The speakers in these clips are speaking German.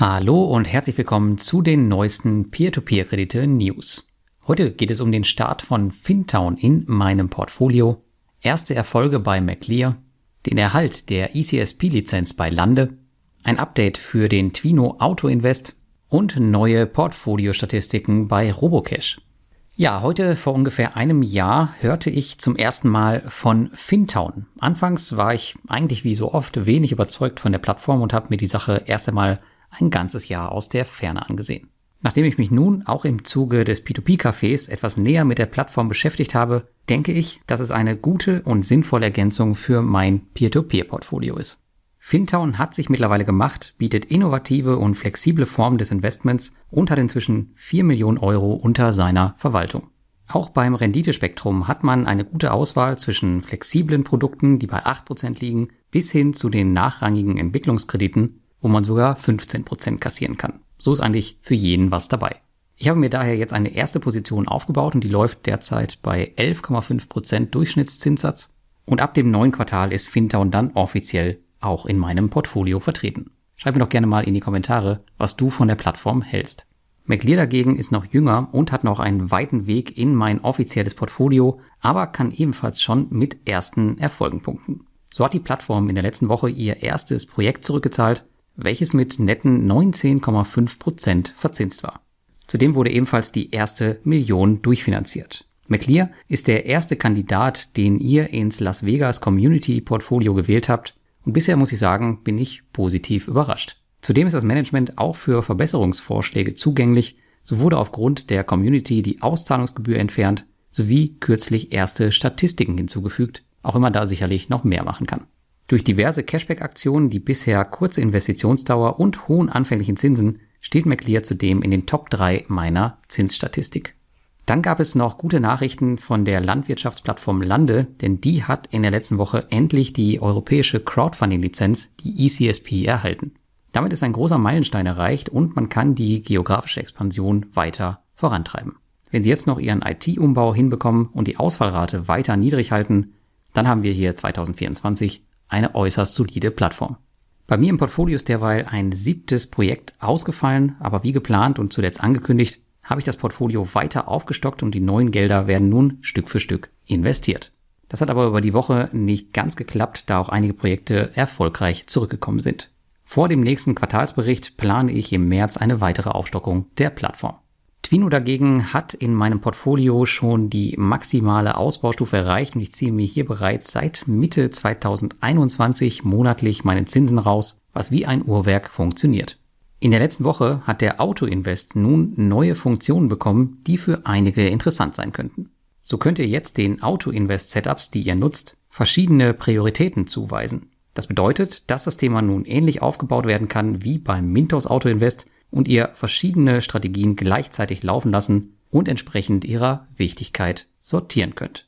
Hallo und herzlich willkommen zu den neuesten Peer-to-Peer-Kredite-News. Heute geht es um den Start von Fintown in meinem Portfolio, erste Erfolge bei McLear, den Erhalt der ECSP-Lizenz bei Lande, ein Update für den Twino Auto Invest und neue Portfoliostatistiken bei Robocash. Ja, heute vor ungefähr einem Jahr hörte ich zum ersten Mal von Fintown. Anfangs war ich eigentlich wie so oft wenig überzeugt von der Plattform und habe mir die Sache erst einmal ein ganzes Jahr aus der Ferne angesehen. Nachdem ich mich nun auch im Zuge des P2P-Cafés etwas näher mit der Plattform beschäftigt habe, denke ich, dass es eine gute und sinnvolle Ergänzung für mein Peer-to-Peer-Portfolio ist. Fintown hat sich mittlerweile gemacht, bietet innovative und flexible Formen des Investments und hat inzwischen 4 Millionen Euro unter seiner Verwaltung. Auch beim Renditespektrum hat man eine gute Auswahl zwischen flexiblen Produkten, die bei 8% liegen, bis hin zu den nachrangigen Entwicklungskrediten, wo man sogar 15% kassieren kann. So ist eigentlich für jeden was dabei. Ich habe mir daher jetzt eine erste Position aufgebaut und die läuft derzeit bei 11,5% Durchschnittszinssatz. Und ab dem neuen Quartal ist Fintown dann offiziell auch in meinem Portfolio vertreten. Schreib mir doch gerne mal in die Kommentare, was du von der Plattform hältst. McLear dagegen ist noch jünger und hat noch einen weiten Weg in mein offizielles Portfolio, aber kann ebenfalls schon mit ersten Erfolgen punkten. So hat die Plattform in der letzten Woche ihr erstes Projekt zurückgezahlt welches mit netten 19,5 Prozent verzinst war. Zudem wurde ebenfalls die erste Million durchfinanziert. McLear ist der erste Kandidat, den ihr ins Las Vegas Community Portfolio gewählt habt und bisher muss ich sagen, bin ich positiv überrascht. Zudem ist das Management auch für Verbesserungsvorschläge zugänglich, so wurde aufgrund der Community die Auszahlungsgebühr entfernt sowie kürzlich erste Statistiken hinzugefügt, auch immer da sicherlich noch mehr machen kann. Durch diverse Cashback-Aktionen, die bisher kurze Investitionsdauer und hohen anfänglichen Zinsen steht McLear zudem in den Top 3 meiner Zinsstatistik. Dann gab es noch gute Nachrichten von der Landwirtschaftsplattform Lande, denn die hat in der letzten Woche endlich die europäische Crowdfunding-Lizenz, die ECSP, erhalten. Damit ist ein großer Meilenstein erreicht und man kann die geografische Expansion weiter vorantreiben. Wenn Sie jetzt noch Ihren IT-Umbau hinbekommen und die Ausfallrate weiter niedrig halten, dann haben wir hier 2024 eine äußerst solide Plattform. Bei mir im Portfolio ist derweil ein siebtes Projekt ausgefallen, aber wie geplant und zuletzt angekündigt, habe ich das Portfolio weiter aufgestockt und die neuen Gelder werden nun Stück für Stück investiert. Das hat aber über die Woche nicht ganz geklappt, da auch einige Projekte erfolgreich zurückgekommen sind. Vor dem nächsten Quartalsbericht plane ich im März eine weitere Aufstockung der Plattform. Twino dagegen hat in meinem Portfolio schon die maximale Ausbaustufe erreicht und ich ziehe mir hier bereits seit Mitte 2021 monatlich meine Zinsen raus, was wie ein Uhrwerk funktioniert. In der letzten Woche hat der Autoinvest nun neue Funktionen bekommen, die für einige interessant sein könnten. So könnt ihr jetzt den Autoinvest-Setups, die ihr nutzt, verschiedene Prioritäten zuweisen. Das bedeutet, dass das Thema nun ähnlich aufgebaut werden kann wie beim Mintos Autoinvest und ihr verschiedene Strategien gleichzeitig laufen lassen und entsprechend ihrer Wichtigkeit sortieren könnt.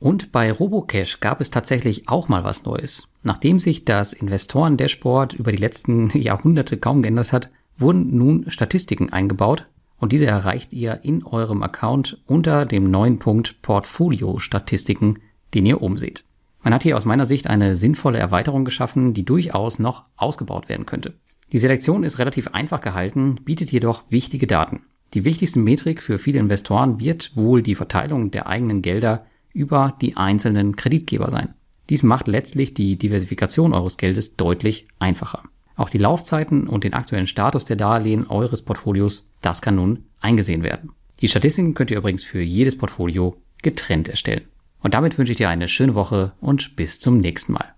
Und bei Robocash gab es tatsächlich auch mal was Neues. Nachdem sich das Investoren-Dashboard über die letzten Jahrhunderte kaum geändert hat, wurden nun Statistiken eingebaut und diese erreicht ihr in eurem Account unter dem neuen Punkt Portfolio-Statistiken, den ihr oben seht. Man hat hier aus meiner Sicht eine sinnvolle Erweiterung geschaffen, die durchaus noch ausgebaut werden könnte. Die Selektion ist relativ einfach gehalten, bietet jedoch wichtige Daten. Die wichtigste Metrik für viele Investoren wird wohl die Verteilung der eigenen Gelder über die einzelnen Kreditgeber sein. Dies macht letztlich die Diversifikation eures Geldes deutlich einfacher. Auch die Laufzeiten und den aktuellen Status der Darlehen eures Portfolios, das kann nun eingesehen werden. Die Statistiken könnt ihr übrigens für jedes Portfolio getrennt erstellen. Und damit wünsche ich dir eine schöne Woche und bis zum nächsten Mal.